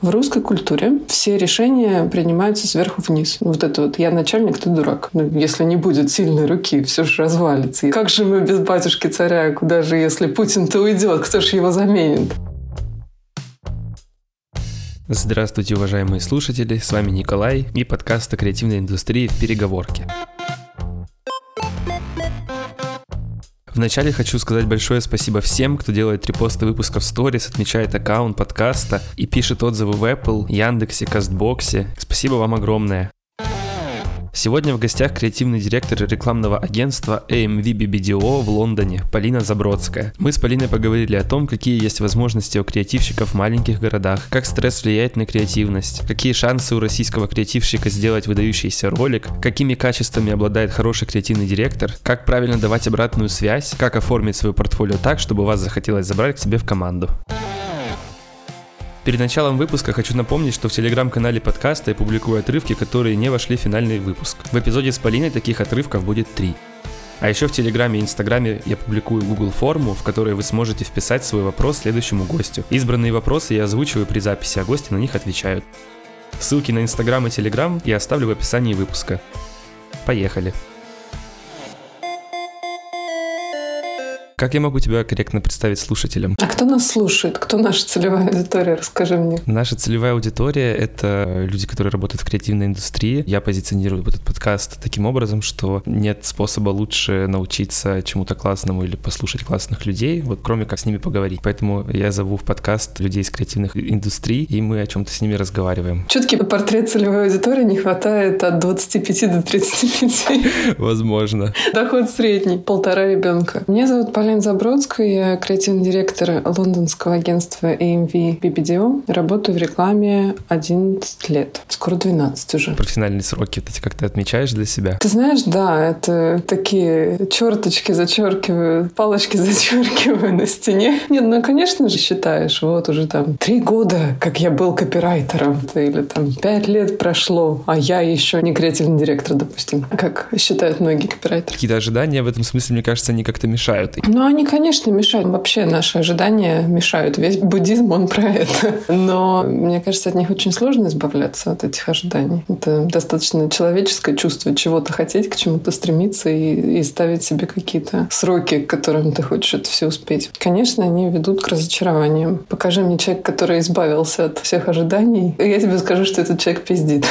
В русской культуре все решения принимаются сверху вниз. Вот это вот «я начальник, ты дурак». Ну, если не будет сильной руки, все же развалится. И как же мы без батюшки царя? Куда же, если Путин-то уйдет? Кто же его заменит? Здравствуйте, уважаемые слушатели, с вами Николай и подкаст о креативной индустрии в переговорке. Вначале хочу сказать большое спасибо всем, кто делает репосты выпусков сторис, отмечает аккаунт подкаста и пишет отзывы в Apple, Яндексе, Кастбоксе. Спасибо вам огромное. Сегодня в гостях креативный директор рекламного агентства AMV BBDO в Лондоне Полина Забродская. Мы с Полиной поговорили о том, какие есть возможности у креативщиков в маленьких городах, как стресс влияет на креативность, какие шансы у российского креативщика сделать выдающийся ролик, какими качествами обладает хороший креативный директор, как правильно давать обратную связь, как оформить свое портфолио так, чтобы вас захотелось забрать к себе в команду. Перед началом выпуска хочу напомнить, что в телеграм-канале подкаста я публикую отрывки, которые не вошли в финальный выпуск. В эпизоде с Полиной таких отрывков будет три. А еще в Телеграме и Инстаграме я публикую Google форму, в которой вы сможете вписать свой вопрос следующему гостю. Избранные вопросы я озвучиваю при записи, а гости на них отвечают. Ссылки на Инстаграм и Телеграм я оставлю в описании выпуска. Поехали! Как я могу тебя корректно представить слушателям? А кто нас слушает? Кто наша целевая аудитория? Расскажи мне. Наша целевая аудитория — это люди, которые работают в креативной индустрии. Я позиционирую этот подкаст таким образом, что нет способа лучше научиться чему-то классному или послушать классных людей, вот кроме как с ними поговорить. Поэтому я зову в подкаст людей из креативных индустрий, и мы о чем-то с ними разговариваем. Четкий портрет целевой аудитории не хватает от 25 до 35. Возможно. Доход средний. Полтора ребенка. Меня зовут Полина Полина Забродская, я креативный директор лондонского агентства AMV BBDO. Работаю в рекламе 11 лет. Скоро 12 уже. Профессиональные сроки ты как то отмечаешь для себя? Ты знаешь, да, это такие черточки зачеркиваю, палочки зачеркиваю на стене. Нет, ну, конечно же, считаешь, вот уже там три года, как я был копирайтером, или там пять лет прошло, а я еще не креативный директор, допустим, как считают многие копирайтеры. Какие-то ожидания в этом смысле, мне кажется, они как-то мешают. Ну, они, конечно, мешают. Вообще наши ожидания мешают. Весь буддизм, он про это. Но мне кажется, от них очень сложно избавляться, от этих ожиданий. Это достаточно человеческое чувство чего-то хотеть, к чему-то стремиться и, и ставить себе какие-то сроки, к которым ты хочешь это все успеть. Конечно, они ведут к разочарованиям. Покажи мне человека, который избавился от всех ожиданий, и я тебе скажу, что этот человек пиздит.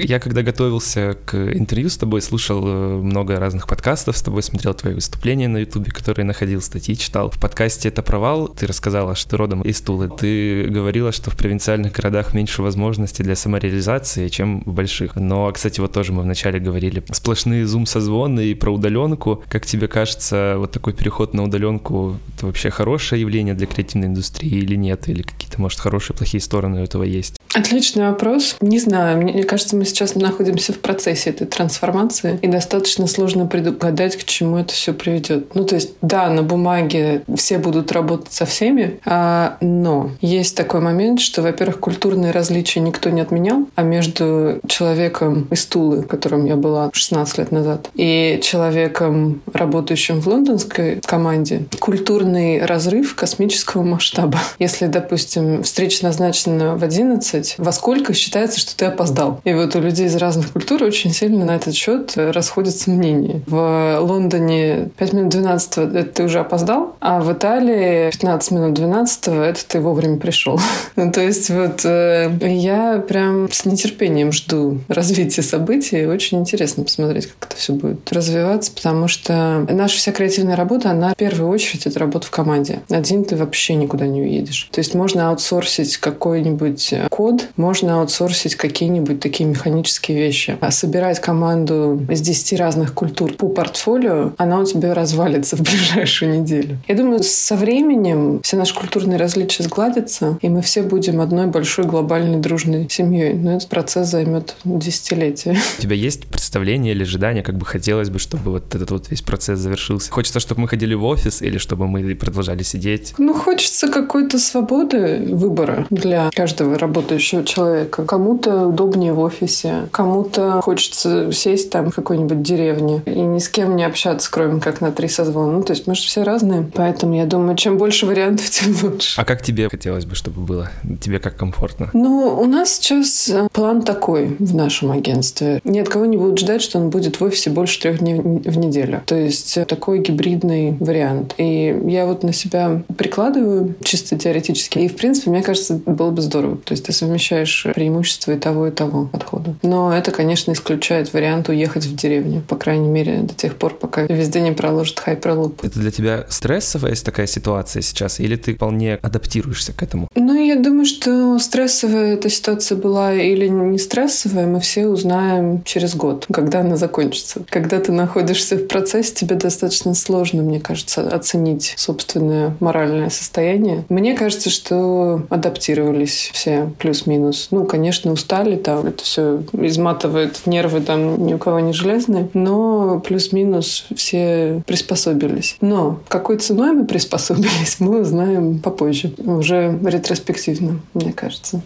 Я когда готовился к интервью с тобой, слушал э, много разных подкастов с тобой, смотрел твои выступления на ютубе, которые находил, статьи читал. В подкасте «Это провал» ты рассказала, что родом из Тулы. Ты говорила, что в провинциальных городах меньше возможностей для самореализации, чем в больших. Но, кстати, вот тоже мы вначале говорили, сплошные зум-созвоны и про удаленку. Как тебе кажется, вот такой переход на удаленку — это вообще хорошее явление для креативной индустрии или нет? Или какие-то, может, хорошие, плохие стороны у этого есть? Отличный вопрос. Не знаю, мне кажется, мы сейчас находимся в процессе этой трансформации, и достаточно сложно предугадать, к чему это все приведет. Ну, то есть, да, на бумаге все будут работать со всеми, а, но есть такой момент, что, во-первых, культурные различия никто не отменял, а между человеком из Тулы, которым я была 16 лет назад, и человеком, работающим в лондонской команде, культурный разрыв космического масштаба. Если, допустим, встреча назначена в 11, во сколько считается, что ты опоздал? И вот у людей из разных культур очень сильно на этот счет расходятся мнения. В Лондоне 5 минут 12 это ты уже опоздал, а в Италии 15 минут 12 это ты вовремя пришел. ну, то есть вот э, я прям с нетерпением жду развития событий. Очень интересно посмотреть, как это все будет развиваться, потому что наша вся креативная работа, она в первую очередь это работа в команде. Один ты вообще никуда не уедешь. То есть можно аутсорсить какой-нибудь код, можно аутсорсить какие-нибудь такие механизмы механические вещи. А собирать команду из 10 разных культур по портфолио, она у тебя развалится в ближайшую неделю. Я думаю, со временем все наши культурные различия сгладятся, и мы все будем одной большой глобальной дружной семьей. Но этот процесс займет десятилетия. У тебя есть представление или ожидание, как бы хотелось бы, чтобы вот этот вот весь процесс завершился? Хочется, чтобы мы ходили в офис или чтобы мы продолжали сидеть? Ну, хочется какой-то свободы выбора для каждого работающего работающего человека. Кому-то удобнее в офисе, кому-то хочется сесть там в какой-нибудь деревне и ни с кем не общаться, кроме как на три созвона. Ну, то есть мы же все разные. Поэтому я думаю, чем больше вариантов, тем лучше. А как тебе хотелось бы, чтобы было? Тебе как комфортно? Ну, у нас сейчас э, план такой в нашем агентстве. Ни от кого не будут ждать, что он будет в офисе больше трех дней в неделю. То есть э, такой гибридный вариант. И я вот на себя прикладываю чисто теоретически. И, в принципе, мне кажется, было бы здорово. То есть ты совмещаешь преимущества и того, и того подхода. Но это, конечно, исключает вариант уехать в деревню. По крайней мере, до тех пор, пока везде не проложат хайперлуп. Это для тебя стрессовая такая ситуация сейчас? Или ты вполне адаптируешься к этому? Ну, я думаю, что стрессовая эта ситуация была или не стрессовая, мы все узнаем через год, когда она закончится. Когда ты находишься в процессе, тебе достаточно сложно, мне кажется, оценить собственное моральное состояние. Мне кажется, что адаптировались все плюс-минус. Ну, конечно, устали там, это все изматывает нервы там ни у кого не железные, но плюс-минус все приспособились. Но какой ценой мы приспособились, мы узнаем попозже, уже ретроспективно, мне кажется.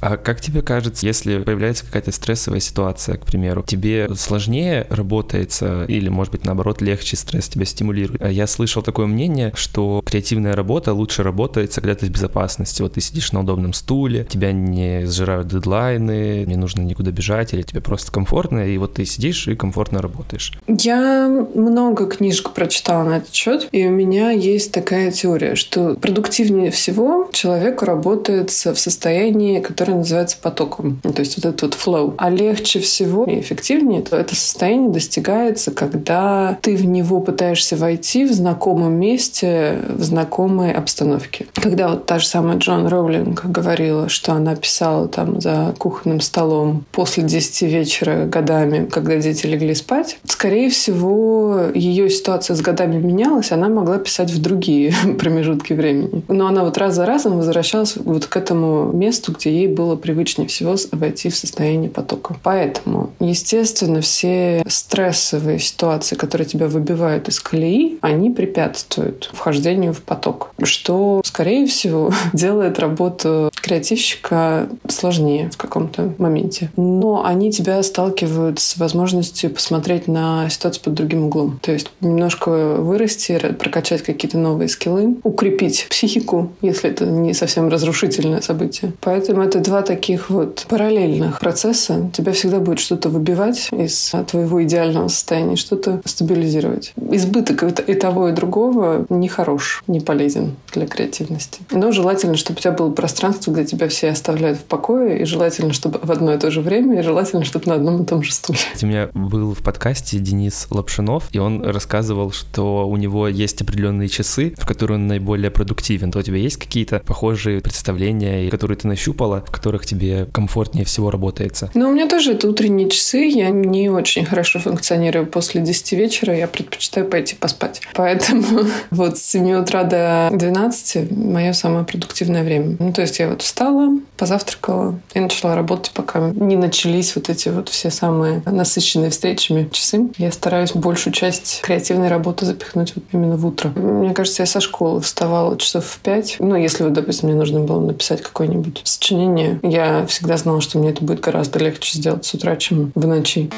А как тебе кажется, если появляется какая-то стрессовая ситуация, к примеру, тебе сложнее работается или, может быть, наоборот, легче стресс тебя стимулирует? А я слышал такое мнение, что креативная работа лучше работается, когда ты в безопасности. Вот ты сидишь на удобном стуле, тебя не сжирают дедлайны, не нужно никуда бежать, или тебе просто комфортно, и вот ты сидишь и комфортно работаешь. Я много книжек прочитала на этот счет, и у меня есть такая теория, что продуктивнее всего человеку работается в состоянии, которое которое называется потоком. То есть вот этот вот flow. А легче всего и эффективнее то это состояние достигается, когда ты в него пытаешься войти в знакомом месте, в знакомой обстановке. Когда вот та же самая Джон Роулинг говорила, что она писала там за кухонным столом после 10 вечера годами, когда дети легли спать, скорее всего, ее ситуация с годами менялась, она могла писать в другие промежутки времени. Но она вот раз за разом возвращалась вот к этому месту, где ей было привычнее всего войти в состояние потока. Поэтому, естественно, все стрессовые ситуации, которые тебя выбивают из колеи, они препятствуют вхождению в поток, что, скорее всего, делает работу креативщика сложнее в каком-то моменте. Но они тебя сталкивают с возможностью посмотреть на ситуацию под другим углом. То есть немножко вырасти, прокачать какие-то новые скиллы, укрепить психику, если это не совсем разрушительное событие. Поэтому это два таких вот параллельных процесса. Тебя всегда будет что-то выбивать из твоего идеального состояния, что-то стабилизировать. Избыток и того, и другого не хорош, не полезен для креативности. Но желательно, чтобы у тебя было пространство, где тебя все оставляют в покое, и желательно, чтобы в одно и то же время, и желательно, чтобы на одном и том же стуле. У меня был в подкасте Денис Лапшинов, и он рассказывал, что у него есть определенные часы, в которые он наиболее продуктивен. То у тебя есть какие-то похожие представления, которые ты нащупала, в которых тебе комфортнее всего работается? Ну, у меня тоже это утренние часы. Я не очень хорошо функционирую после 10 вечера. Я предпочитаю пойти поспать. Поэтому вот с 7 утра до 12 мое самое продуктивное время. Ну, то есть я вот встала, позавтракала и начала работать, пока не начались вот эти вот все самые насыщенные встречами часы. Я стараюсь большую часть креативной работы запихнуть вот именно в утро. Мне кажется, я со школы вставала часов в пять. Ну, если вот, допустим, мне нужно было написать какое-нибудь сочинение, я всегда знала, что мне это будет гораздо легче сделать с утра, чем в ночи.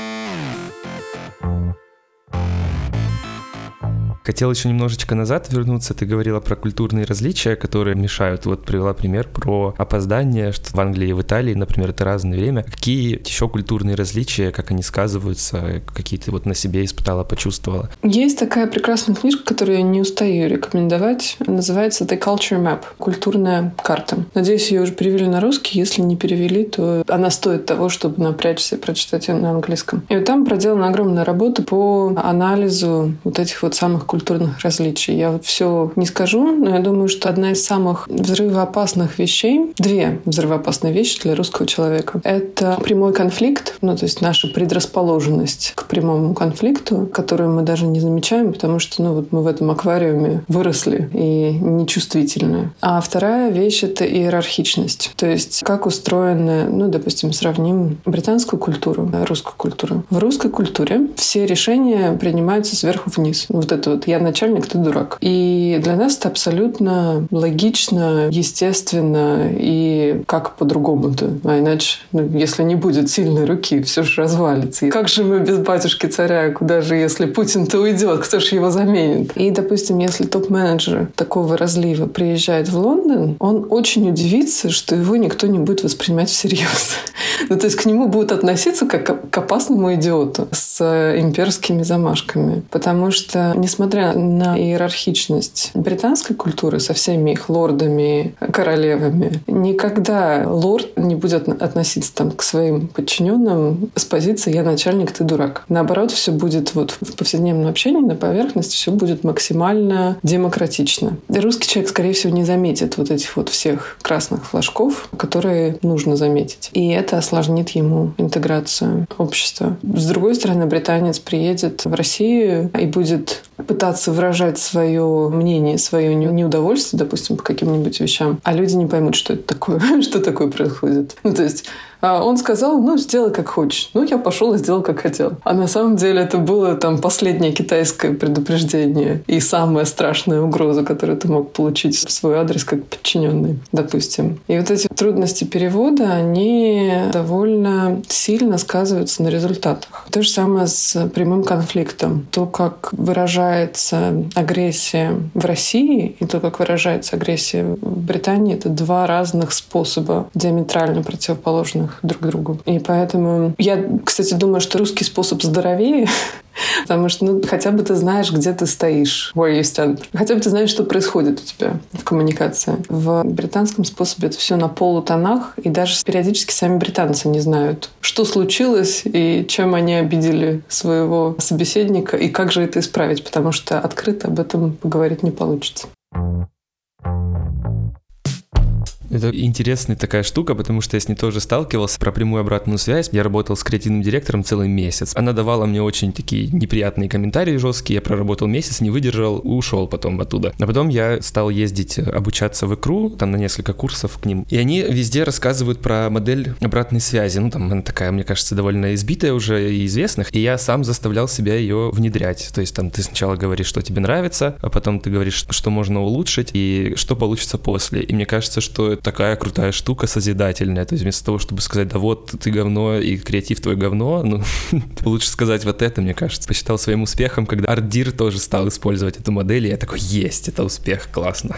Хотел еще немножечко назад вернуться. Ты говорила про культурные различия, которые мешают. Вот привела пример про опоздание, что в Англии и в Италии, например, это разное время. Какие еще культурные различия, как они сказываются, какие ты вот на себе испытала, почувствовала? Есть такая прекрасная книжка, которую я не устаю рекомендовать. Называется The Culture Map. Культурная карта. Надеюсь, ее уже перевели на русский. Если не перевели, то она стоит того, чтобы напрячься и прочитать ее на английском. И вот там проделана огромная работа по анализу вот этих вот самых культурных культурных различий. Я все не скажу, но я думаю, что одна из самых взрывоопасных вещей, две взрывоопасные вещи для русского человека, это прямой конфликт, ну то есть наша предрасположенность к прямому конфликту, которую мы даже не замечаем, потому что ну вот мы в этом аквариуме выросли и нечувствительны. А вторая вещь — это иерархичность. То есть как устроена, ну, допустим, сравним британскую культуру, русскую культуру. В русской культуре все решения принимаются сверху вниз. Вот это вот я начальник, ты дурак. И для нас это абсолютно логично, естественно, и как по-другому-то? А иначе, ну, если не будет сильной руки, все же развалится. И как же мы без батюшки царя? Куда же, если Путин-то уйдет? Кто же его заменит? И, допустим, если топ-менеджер такого разлива приезжает в Лондон, он очень удивится, что его никто не будет воспринимать всерьез. ну, то есть к нему будут относиться как к опасному идиоту с имперскими замашками. Потому что, несмотря на иерархичность британской культуры со всеми их лордами, королевами, никогда лорд не будет относиться там к своим подчиненным с позиции «я начальник, ты дурак». Наоборот, все будет вот в повседневном общении, на поверхности, все будет максимально демократично. И русский человек, скорее всего, не заметит вот этих вот всех красных флажков, которые нужно заметить. И это осложнит ему интеграцию общества. С другой стороны, британец приедет в Россию и будет пытаться выражать свое мнение, свое неудовольствие, допустим, по каким-нибудь вещам, а люди не поймут, что это такое, что такое происходит. Ну, то есть он сказал, ну, сделай как хочешь. Ну, я пошел и сделал, как хотел. А на самом деле это было там последнее китайское предупреждение и самая страшная угроза, которую ты мог получить в свой адрес как подчиненный, допустим. И вот эти трудности перевода, они довольно сильно сказываются на результатах. То же самое с прямым конфликтом. То, как выражается агрессия в России и то, как выражается агрессия в Британии, это два разных способа диаметрально противоположных равных друг другу. И поэтому я, кстати, думаю, что русский способ здоровее, Потому что ну, хотя бы ты знаешь, где ты стоишь, where you stand. Хотя бы ты знаешь, что происходит у тебя в коммуникации. В британском способе это все на полутонах, и даже периодически сами британцы не знают, что случилось и чем они обидели своего собеседника, и как же это исправить, потому что открыто об этом поговорить не получится. Это интересная такая штука, потому что я с ней тоже сталкивался про прямую обратную связь. Я работал с креативным директором целый месяц. Она давала мне очень такие неприятные комментарии жесткие. Я проработал месяц, не выдержал, ушел потом оттуда. А потом я стал ездить обучаться в икру, там на несколько курсов к ним. И они везде рассказывают про модель обратной связи. Ну, там она такая, мне кажется, довольно избитая уже и известных. И я сам заставлял себя ее внедрять. То есть там ты сначала говоришь, что тебе нравится, а потом ты говоришь, что можно улучшить и что получится после. И мне кажется, что такая крутая штука созидательная. То есть вместо того, чтобы сказать, да вот ты говно и креатив твой говно, ну, лучше сказать вот это, мне кажется. Посчитал своим успехом, когда Ардир тоже стал использовать эту модель, и я такой, есть, это успех, классно.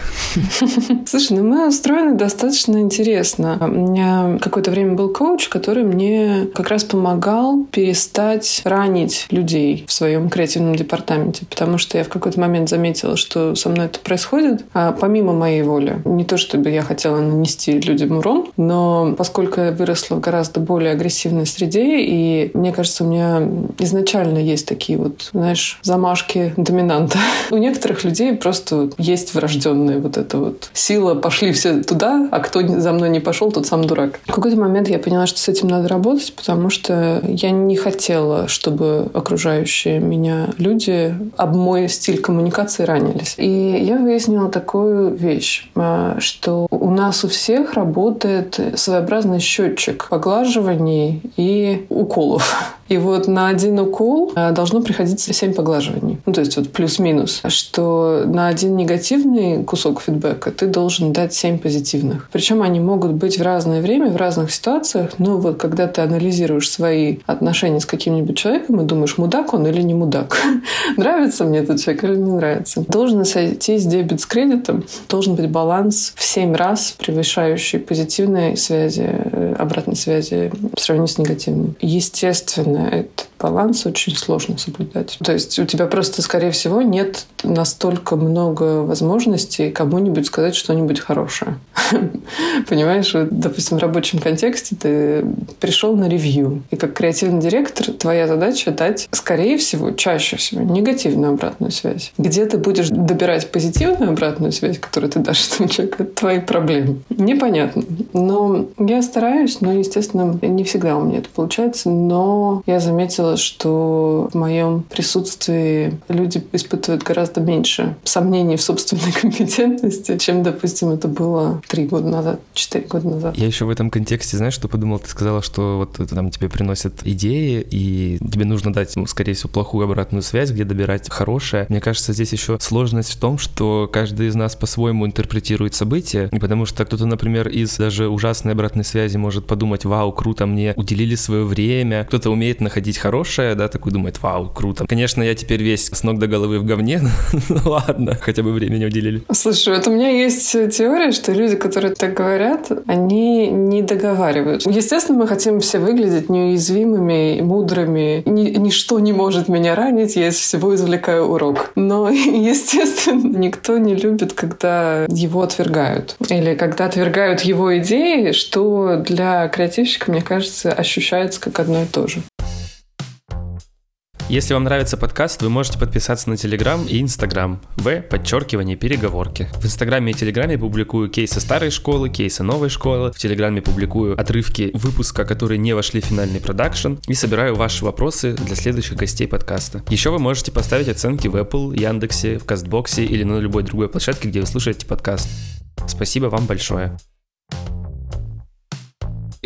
Слушай, ну мы устроены достаточно интересно. У меня какое-то время был коуч, который мне как раз помогал перестать ранить людей в своем креативном департаменте, потому что я в какой-то момент заметила, что со мной это происходит, а помимо моей воли. Не то, чтобы я хотела нанести людям урон, но поскольку я выросла в гораздо более агрессивной среде, и мне кажется, у меня изначально есть такие вот, знаешь, замашки доминанта. У некоторых людей просто есть врожденная вот эта вот сила «пошли все туда, а кто за мной не пошел, тот сам дурак». В какой-то момент я поняла, что с этим надо работать, потому что я не хотела, чтобы окружающие меня люди об мой стиль коммуникации ранились. И я выяснила такую вещь, а, что у нас у всех работает своеобразный счетчик поглаживаний и уколов. И вот на один укол э, должно приходиться 7 поглаживаний. Ну, то есть вот плюс-минус. Что на один негативный кусок фидбэка ты должен дать 7 позитивных. Причем они могут быть в разное время, в разных ситуациях. Но вот когда ты анализируешь свои отношения с каким-нибудь человеком и думаешь, мудак он или не мудак, нравится мне этот человек или не нравится, должен сойтись дебет с кредитом, должен быть баланс в 7 раз превышающий позитивные связи, э, обратной связи по сравнению с негативной. Естественно, этот баланс очень сложно соблюдать. То есть у тебя просто, скорее всего, нет настолько много возможностей кому-нибудь сказать что-нибудь хорошее. Понимаешь, вот, допустим, в рабочем контексте ты пришел на ревью, и как креативный директор твоя задача дать, скорее всего, чаще всего, негативную обратную связь. Где ты будешь добирать позитивную обратную связь, которую ты дашь этому человеку, это твои проблемы. Непонятно. Но я стараюсь, но, естественно, не всегда у меня это получается, но я заметила, заметила, что в моем присутствии люди испытывают гораздо меньше сомнений в собственной компетентности, чем, допустим, это было три года назад, четыре года назад. Я еще в этом контексте, знаешь, что подумал? Ты сказала, что вот там тебе приносят идеи, и тебе нужно дать, ну, скорее всего, плохую обратную связь, где добирать хорошее. Мне кажется, здесь еще сложность в том, что каждый из нас по-своему интерпретирует события, и потому что кто-то, например, из даже ужасной обратной связи может подумать, вау, круто, мне уделили свое время. Кто-то умеет находить хорошее, да, такой думает, вау, круто. Конечно, я теперь весь с ног до головы в говне, ну ладно, хотя бы времени уделили. Слушай, вот у меня есть теория, что люди, которые так говорят, они не договаривают. Естественно, мы хотим все выглядеть неуязвимыми, мудрыми. Ни, ничто не может меня ранить, я из всего извлекаю урок. Но, естественно, никто не любит, когда его отвергают. Или когда отвергают его идеи, что для креативщика, мне кажется, ощущается как одно и то же. Если вам нравится подкаст, вы можете подписаться на Телеграм и Инстаграм. В подчеркивание переговорки. В Инстаграме и Телеграме публикую кейсы старой школы, кейсы новой школы. В Телеграме публикую отрывки выпуска, которые не вошли в финальный продакшн. И собираю ваши вопросы для следующих гостей подкаста. Еще вы можете поставить оценки в Apple, Яндексе, в Castbox е или на любой другой площадке, где вы слушаете подкаст. Спасибо вам большое.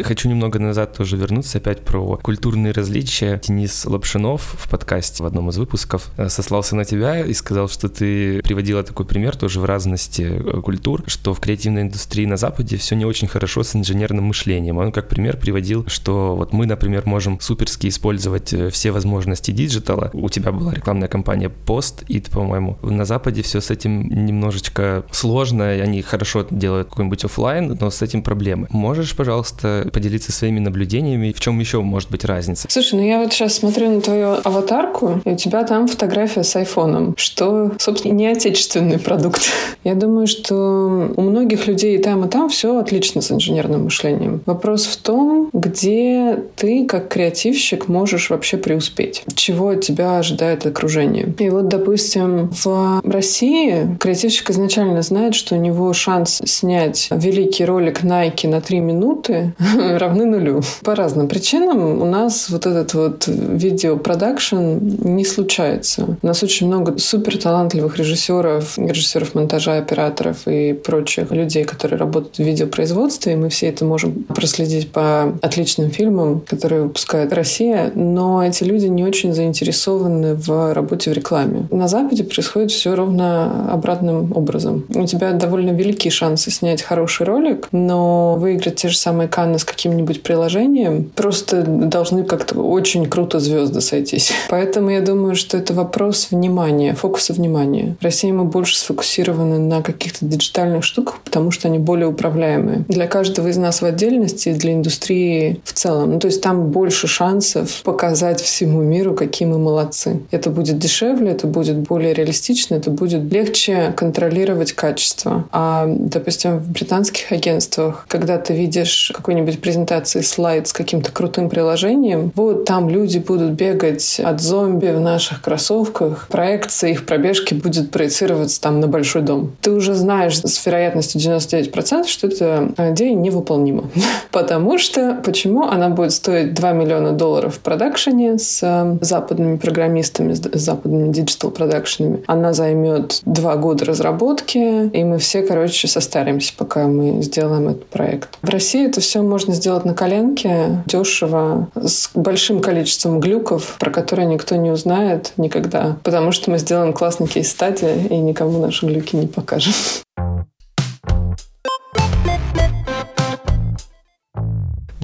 Хочу немного назад тоже вернуться опять про культурные различия. Денис Лапшинов в подкасте в одном из выпусков э, сослался на тебя и сказал, что ты приводила такой пример тоже в разности э, культур, что в креативной индустрии на Западе все не очень хорошо с инженерным мышлением. Он как пример приводил, что вот мы, например, можем суперски использовать э, все возможности digital а. У тебя была рекламная кампания Post, и, по-моему, на Западе все с этим немножечко сложно, и они хорошо делают какой-нибудь офлайн, но с этим проблемы. Можешь, пожалуйста, поделиться своими наблюдениями. В чем еще может быть разница? Слушай, ну я вот сейчас смотрю на твою аватарку, и у тебя там фотография с айфоном, что, собственно, не отечественный продукт. Я думаю, что у многих людей и там, и там все отлично с инженерным мышлением. Вопрос в том, где ты, как креативщик, можешь вообще преуспеть. Чего от тебя ожидает окружение. И вот, допустим, в России креативщик изначально знает, что у него шанс снять великий ролик Nike на три минуты равны нулю. По разным причинам у нас вот этот вот видеопродакшн не случается. У нас очень много супер талантливых режиссеров, режиссеров монтажа, операторов и прочих людей, которые работают в видеопроизводстве, и мы все это можем проследить по отличным фильмам, которые выпускает Россия, но эти люди не очень заинтересованы в работе в рекламе. На Западе происходит все ровно обратным образом. У тебя довольно великие шансы снять хороший ролик, но выиграть те же самые Канны с каким-нибудь приложением, просто должны как-то очень круто звезды сойтись. Поэтому я думаю, что это вопрос внимания, фокуса внимания. В России мы больше сфокусированы на каких-то диджитальных штуках, потому что они более управляемые. Для каждого из нас в отдельности для индустрии в целом. Ну, то есть там больше шансов показать всему миру, какие мы молодцы. Это будет дешевле, это будет более реалистично, это будет легче контролировать качество. А, допустим, в британских агентствах, когда ты видишь какой-нибудь какой презентации слайд с каким-то крутым приложением, вот там люди будут бегать от зомби в наших кроссовках, проекция их пробежки будет проецироваться там на большой дом. Ты уже знаешь с вероятностью 99%, что эта идея невыполнима. Потому что, почему она будет стоить 2 миллиона долларов в продакшене с э, западными программистами, с западными digital продакшенами. Она займет два года разработки, и мы все, короче, состаримся, пока мы сделаем этот проект. В России это все можно можно сделать на коленке, дешево, с большим количеством глюков, про которые никто не узнает никогда, потому что мы сделаем классный кейс-стадии и никому наши глюки не покажем.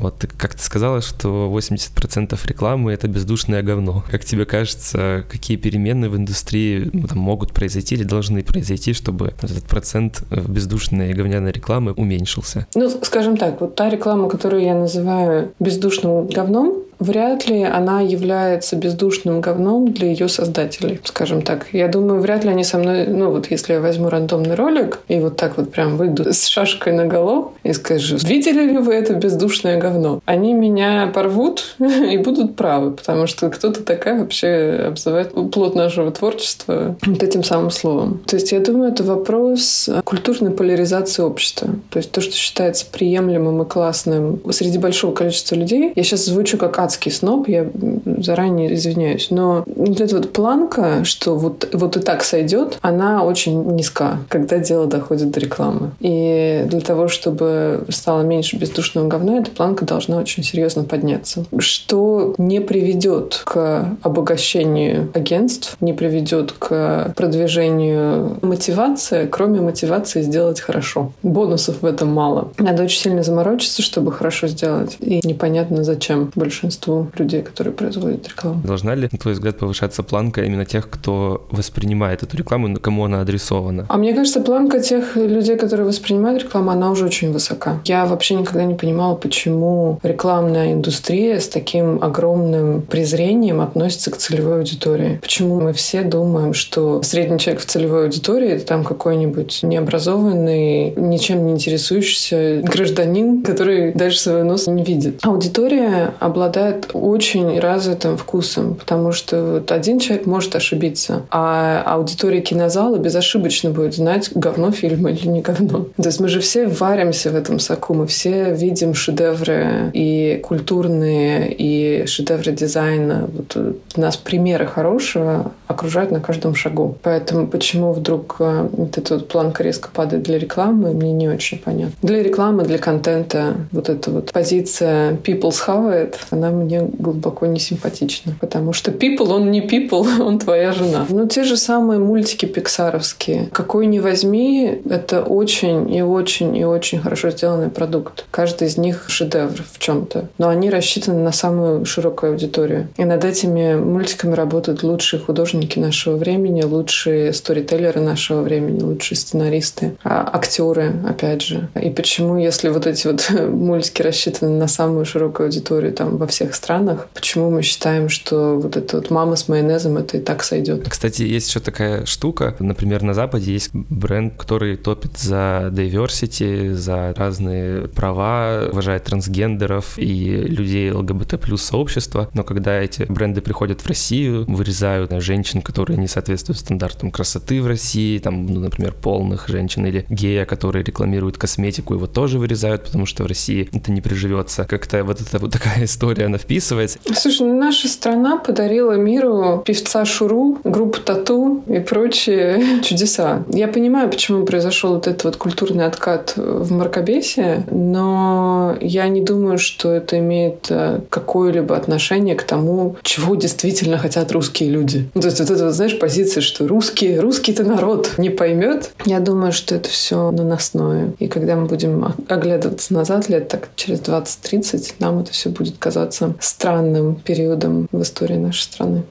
Вот ты как-то сказала, что 80% рекламы — это бездушное говно. Как тебе кажется, какие перемены в индустрии ну, там, могут произойти или должны произойти, чтобы этот процент бездушной и говняной рекламы уменьшился? Ну, скажем так, вот та реклама, которую я называю бездушным говном, вряд ли она является бездушным говном для ее создателей, скажем так. Я думаю, вряд ли они со мной, ну вот если я возьму рандомный ролик и вот так вот прям выйду с шашкой на голову и скажу, видели ли вы это бездушное говно? Они меня порвут и будут правы, потому что кто-то такая вообще обзывает плод нашего творчества вот этим самым словом. То есть я думаю, это вопрос культурной поляризации общества. То есть то, что считается приемлемым и классным среди большого количества людей. Я сейчас звучу как адский сноб, я заранее извиняюсь. Но вот эта вот планка, что вот, вот и так сойдет, она очень низка, когда дело доходит до рекламы. И для того, чтобы стало меньше бездушного говна, эта планка должна очень серьезно подняться. Что не приведет к обогащению агентств, не приведет к продвижению мотивации, кроме мотивации сделать хорошо. Бонусов в этом мало. Надо очень сильно заморочиться, чтобы хорошо сделать. И непонятно зачем большинству людей, которые производят рекламу. Должна ли, на твой взгляд, повышаться планка именно тех, кто воспринимает эту рекламу, кому она адресована? А мне кажется, планка тех людей, которые воспринимают рекламу, она уже очень высока. Я вообще никогда не понимала, почему рекламная индустрия с таким огромным презрением относится к целевой аудитории. Почему мы все думаем, что средний человек в целевой аудитории — это там какой-нибудь необразованный, ничем не интересующийся гражданин, который дальше своего носа не видит. Аудитория обладает очень развитым вкусом, потому что вот один человек может ошибиться, а аудитория кинозала безошибочно будет знать, говно фильма или не говно. То есть мы же все варимся в этом соку, мы все видим шедевры и культурные, и шедевры дизайна. Вот у нас примеры хорошего окружают на каждом шагу. Поэтому почему вдруг э, вот эта вот планка резко падает для рекламы, мне не очень понятно. Для рекламы, для контента вот эта вот позиция people's have она мне глубоко не симпатична. Потому что people, он не people, он твоя жена. Ну, те же самые мультики пиксаровские. Какой ни возьми, это очень и очень и очень хорошо сделанный продукт. Каждый из них шедевр в чем-то. Но они рассчитаны на самую широкую аудиторию. И над этими мультиками работают лучшие художники нашего времени, лучшие сторителлеры нашего времени, лучшие сценаристы, а актеры, опять же. И почему, если вот эти вот мультики рассчитаны на самую широкую аудиторию там во всех странах, почему мы считаем, что вот эта вот мама с майонезом это и так сойдет? Кстати, есть еще такая штука. Например, на Западе есть бренд, который топит за diversity, за разные права, уважает трансгендеров и людей ЛГБТ плюс сообщества. Но когда эти бренды приходят в Россию, вырезают женщин, которые не соответствуют стандартам красоты в России, там, ну, например, полных женщин или гея, которые рекламируют косметику, его тоже вырезают, потому что в России это не приживется. Как-то вот эта вот такая история, она вписывается. Слушай, ну, наша страна подарила миру певца Шуру, группу Тату и прочие чудеса. Я понимаю, почему произошел вот этот вот культурный откат в мракобесие, но я не думаю, что это имеет э, какое-либо отношение к тому, чего действительно хотят русские люди. Ну, то есть вот это, вот, знаешь, позиция, что русские, русский-то народ не поймет. Я думаю, что это все наносное. И когда мы будем оглядываться назад лет так через 20-30, нам это все будет казаться странным периодом в истории нашей страны.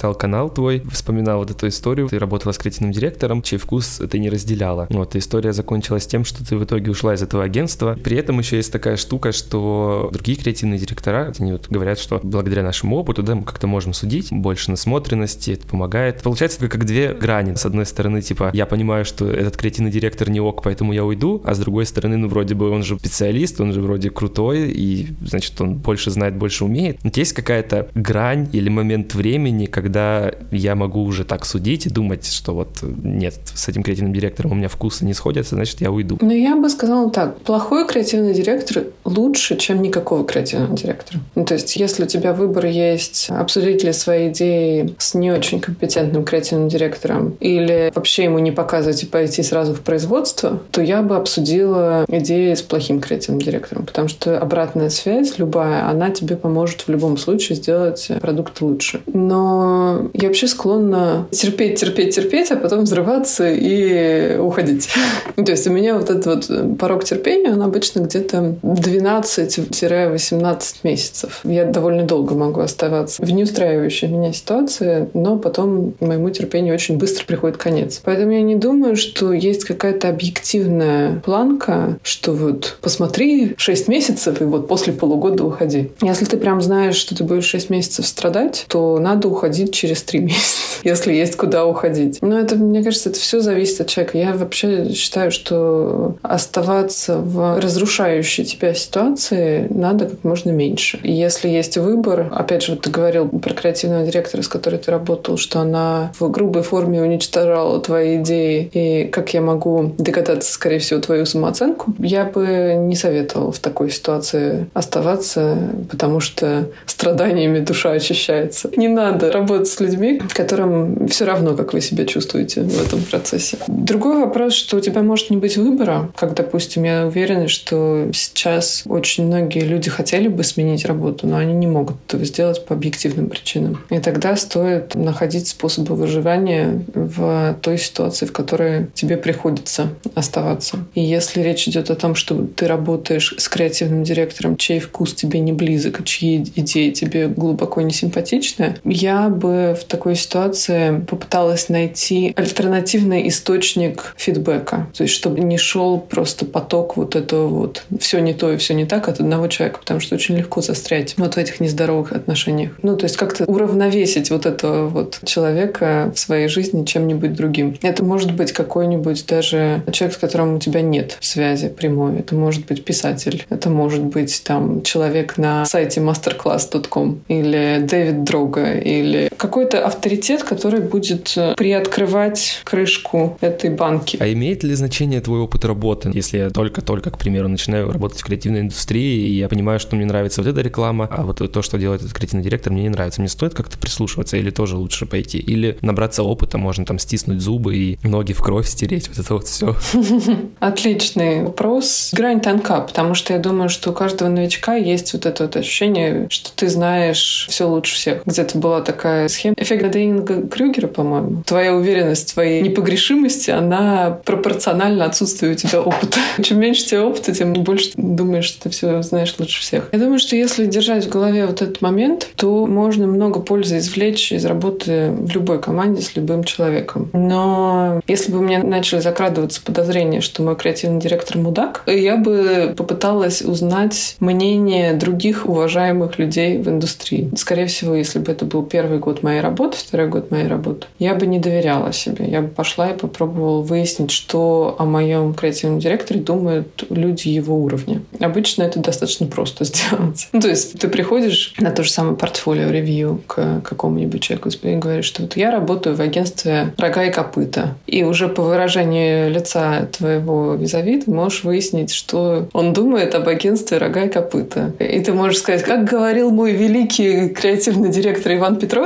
Читал канал твой, вспоминал вот эту историю. Ты работала с креативным директором, чей вкус ты не разделяла. Вот, история закончилась тем, что ты в итоге ушла из этого агентства. При этом еще есть такая штука, что другие креативные директора, они вот говорят, что благодаря нашему опыту, да, мы как-то можем судить, больше насмотренности, это помогает. Получается как две грани. С одной стороны, типа, я понимаю, что этот креативный директор не ок, поэтому я уйду, а с другой стороны, ну, вроде бы он же специалист, он же вроде крутой, и, значит, он больше знает, больше умеет. Но есть какая-то грань или момент времени, когда когда я могу уже так судить и думать, что вот нет, с этим креативным директором у меня вкусы не сходятся, значит, я уйду. Ну, я бы сказала так. Плохой креативный директор лучше, чем никакого креативного директора. Ну, то есть, если у тебя выбор есть обсудить ли свои идеи с не очень компетентным креативным директором или вообще ему не показывать и пойти сразу в производство, то я бы обсудила идеи с плохим креативным директором, потому что обратная связь любая, она тебе поможет в любом случае сделать продукт лучше. Но я вообще склонна терпеть, терпеть, терпеть, а потом взрываться и уходить. То есть у меня вот этот вот порог терпения, он обычно где-то 12-18 месяцев. Я довольно долго могу оставаться в неустраивающей меня ситуации, но потом моему терпению очень быстро приходит конец. Поэтому я не думаю, что есть какая-то объективная планка, что вот посмотри 6 месяцев и вот после полугода уходи. Если ты прям знаешь, что ты будешь 6 месяцев страдать, то надо уходить уходить через три месяца, если есть куда уходить. Но это, мне кажется, это все зависит от человека. Я вообще считаю, что оставаться в разрушающей тебя ситуации надо как можно меньше. И если есть выбор, опять же, вот ты говорил про креативного директора, с которой ты работал, что она в грубой форме уничтожала твои идеи, и как я могу догадаться, скорее всего, твою самооценку, я бы не советовала в такой ситуации оставаться, потому что страданиями душа очищается. Не надо работать с людьми, которым все равно, как вы себя чувствуете в этом процессе. Другой вопрос, что у тебя может не быть выбора, как, допустим, я уверена, что сейчас очень многие люди хотели бы сменить работу, но они не могут этого сделать по объективным причинам. И тогда стоит находить способы выживания в той ситуации, в которой тебе приходится оставаться. И если речь идет о том, что ты работаешь с креативным директором, чей вкус тебе не близок, чьи идеи тебе глубоко не симпатичны, я бы в такой ситуации попыталась найти альтернативный источник фидбэка. То есть, чтобы не шел просто поток вот этого вот все не то и все не так от одного человека, потому что очень легко застрять вот в этих нездоровых отношениях. Ну, то есть как-то уравновесить вот этого вот человека в своей жизни чем-нибудь другим. Это может быть какой-нибудь даже человек, с которым у тебя нет связи прямой. Это может быть писатель. Это может быть там человек на сайте masterclass.com или Дэвид Дрога или какой-то авторитет, который будет э, приоткрывать крышку этой банки. А имеет ли значение твой опыт работы? Если я только-только, к примеру, начинаю работать в креативной индустрии, и я понимаю, что мне нравится вот эта реклама, а вот то, что делает этот креативный директор, мне не нравится. Мне стоит как-то прислушиваться или тоже лучше пойти? Или набраться опыта, можно там стиснуть зубы и ноги в кровь стереть, вот это вот все. Отличный вопрос. Грань тонка, потому что я думаю, что у каждого новичка есть вот это вот ощущение, что ты знаешь все лучше всех. Где-то была такая схема. Эффект Дейнинга Крюгера, по-моему. Твоя уверенность твоей непогрешимости, она пропорциональна отсутствию у тебя опыта. Чем меньше тебе опыта, тем больше ты думаешь, что ты все знаешь лучше всех. Я думаю, что если держать в голове вот этот момент, то можно много пользы извлечь из работы в любой команде с любым человеком. Но если бы у меня начали закрадываться подозрения, что мой креативный директор мудак, я бы попыталась узнать мнение других уважаемых людей в индустрии. Скорее всего, если бы это был первый год моей работы, второй год моей работы, я бы не доверяла себе. Я бы пошла и попробовала выяснить, что о моем креативном директоре думают люди его уровня. Обычно это достаточно просто сделать. Ну, то есть ты приходишь на то же самое портфолио ревью к какому-нибудь человеку и говоришь, что вот я работаю в агентстве «Рога и копыта». И уже по выражению лица твоего визави ты можешь выяснить, что он думает об агентстве «Рога и копыта». И ты можешь сказать, как говорил мой великий креативный директор Иван Петрович,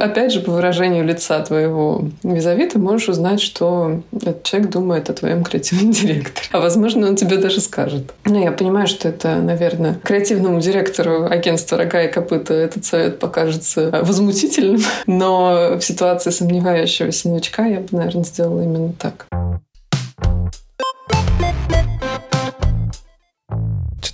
опять же, по выражению лица твоего визави ты можешь узнать, что этот человек думает о твоем креативном директоре. А возможно, он тебе даже скажет. Ну, я понимаю, что это, наверное, креативному директору агентства «Рога и копыта» этот совет покажется возмутительным, но в ситуации сомневающегося новичка я бы, наверное, сделала именно так.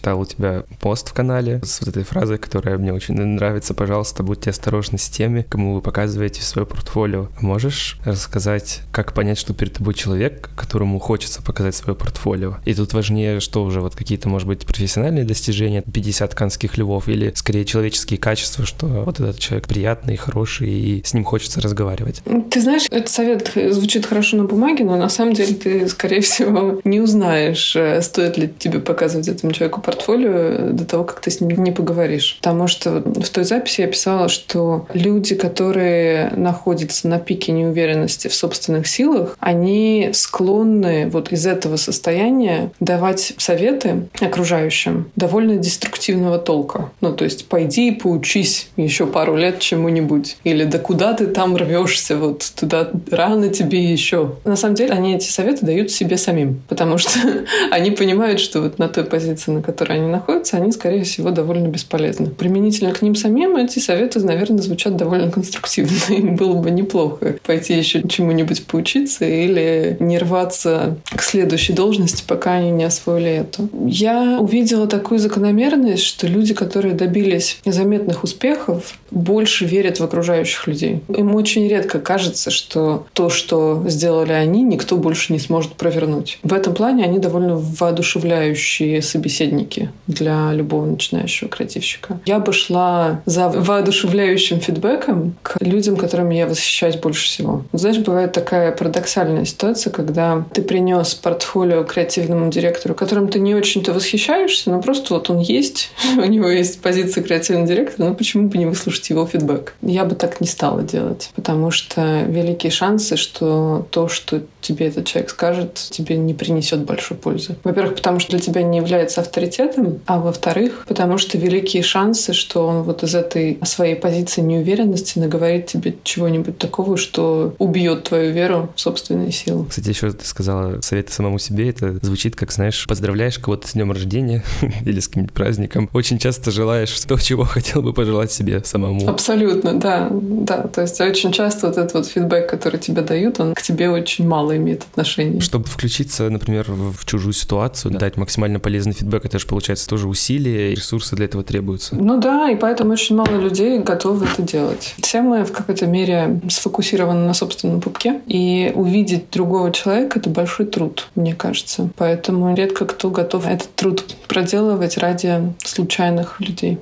Читал у тебя пост в канале с вот этой фразой, которая мне очень нравится. Пожалуйста, будьте осторожны с теми, кому вы показываете свое портфолио. Можешь рассказать, как понять, что перед тобой человек, которому хочется показать свое портфолио? И тут важнее, что уже вот какие-то, может быть, профессиональные достижения, 50 канских львов, или скорее человеческие качества, что вот этот человек приятный, хороший, и с ним хочется разговаривать. Ты знаешь, этот совет звучит хорошо на бумаге, но на самом деле ты, скорее всего, не узнаешь, э, стоит ли тебе показывать этому человеку портфолио портфолио до того, как ты с ним не поговоришь. Потому что в той записи я писала, что люди, которые находятся на пике неуверенности в собственных силах, они склонны вот из этого состояния давать советы окружающим довольно деструктивного толка. Ну, то есть пойди и поучись еще пару лет чему-нибудь. Или да куда ты там рвешься, вот туда рано тебе еще. На самом деле они эти советы дают себе самим, потому что они понимают, что вот на той позиции, на которой которой они находятся, они, скорее всего, довольно бесполезны. Применительно к ним самим эти советы, наверное, звучат довольно конструктивно. Им было бы неплохо пойти еще чему-нибудь поучиться или не рваться к следующей должности, пока они не освоили эту. Я увидела такую закономерность, что люди, которые добились заметных успехов, больше верят в окружающих людей. Им очень редко кажется, что то, что сделали они, никто больше не сможет провернуть. В этом плане они довольно воодушевляющие собеседники навыки для любого начинающего креативщика. Я бы шла за воодушевляющим фидбэком к людям, которыми я восхищаюсь больше всего. Знаешь, бывает такая парадоксальная ситуация, когда ты принес портфолио креативному директору, которым ты не очень-то восхищаешься, но просто вот он есть, у него есть позиция креативного директора, ну почему бы не выслушать его фидбэк? Я бы так не стала делать, потому что великие шансы, что то, что тебе этот человек скажет, тебе не принесет большой пользы. Во-первых, потому что для тебя не является авторитетом, а во-вторых, потому что великие шансы, что он вот из этой своей позиции неуверенности наговорит тебе чего-нибудь такого, что убьет твою веру в собственные силы. Кстати, еще ты сказала советы самому себе. Это звучит как, знаешь, поздравляешь кого-то с днем рождения или с каким-нибудь праздником. Очень часто желаешь то, чего хотел бы пожелать себе самому. Абсолютно, да. Да, то есть очень часто вот этот вот фидбэк, который тебе дают, он к тебе очень мало имеет отношения. Чтобы включиться, например, в чужую ситуацию, да. дать максимально полезный фидбэк, это же получается тоже усилия, ресурсы для этого требуются. Ну да, и поэтому очень мало людей готовы это делать. Все мы в какой-то мере сфокусированы на собственном пупке, и увидеть другого человека — это большой труд, мне кажется. Поэтому редко кто готов этот труд проделывать ради случайных людей.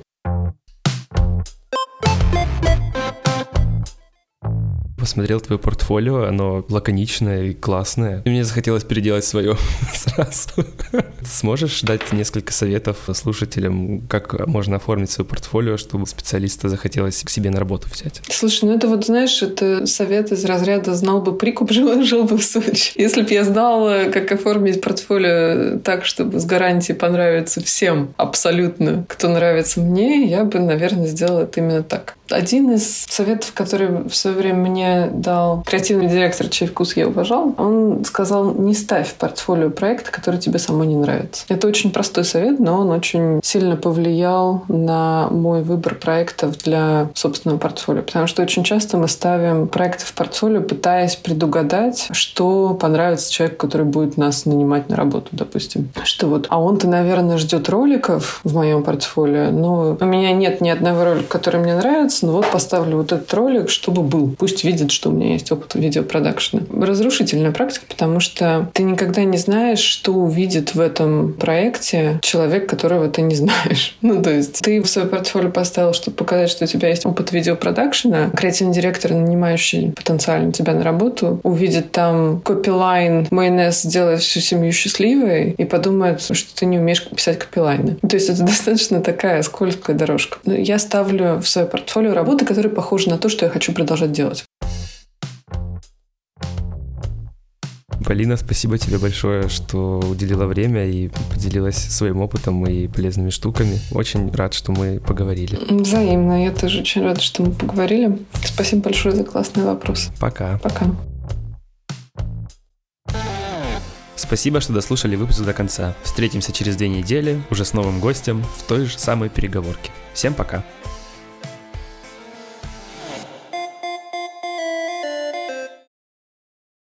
Посмотрел твое портфолио, оно лаконичное и классное. И мне захотелось переделать свое сразу. Сможешь дать несколько советов слушателям, как можно оформить свое портфолио, чтобы специалиста захотелось к себе на работу взять? Слушай, ну это вот, знаешь, это совет из разряда «знал бы прикуп, жил, бы в Сочи». Если бы я знала, как оформить портфолио так, чтобы с гарантией понравиться всем абсолютно, кто нравится мне, я бы, наверное, сделала это именно так. Один из советов, который в свое время мне дал креативный директор, чей вкус я уважал, он сказал, не ставь в портфолио проекта, который тебе самой не нравится. Это очень простой совет, но он очень сильно повлиял на мой выбор проектов для собственного портфолио. Потому что очень часто мы ставим проекты в портфолио, пытаясь предугадать, что понравится человеку, который будет нас нанимать на работу, допустим. Что вот, а он-то, наверное, ждет роликов в моем портфолио, но у меня нет ни одного ролика, который мне нравится, ну вот поставлю вот этот ролик, чтобы был. Пусть видит, что у меня есть опыт видеопродакшена. Разрушительная практика, потому что ты никогда не знаешь, что увидит в этом проекте человек, которого ты не знаешь. Ну, то есть ты в свое портфолио поставил, чтобы показать, что у тебя есть опыт видеопродакшена. Креативный директор, нанимающий потенциально тебя на работу, увидит там копилайн, майонез сделает всю семью счастливой и подумает, что ты не умеешь писать копилайны. То есть это достаточно такая скользкая дорожка. Я ставлю в свое портфолио работы, которые похожи на то, что я хочу продолжать делать. Полина, спасибо тебе большое, что уделила время и поделилась своим опытом и полезными штуками. Очень рад, что мы поговорили. Взаимно. Я тоже очень рада, что мы поговорили. Спасибо большое за классный вопрос. Пока. Пока. Спасибо, что дослушали выпуск до конца. Встретимся через две недели уже с новым гостем в той же самой переговорке. Всем пока.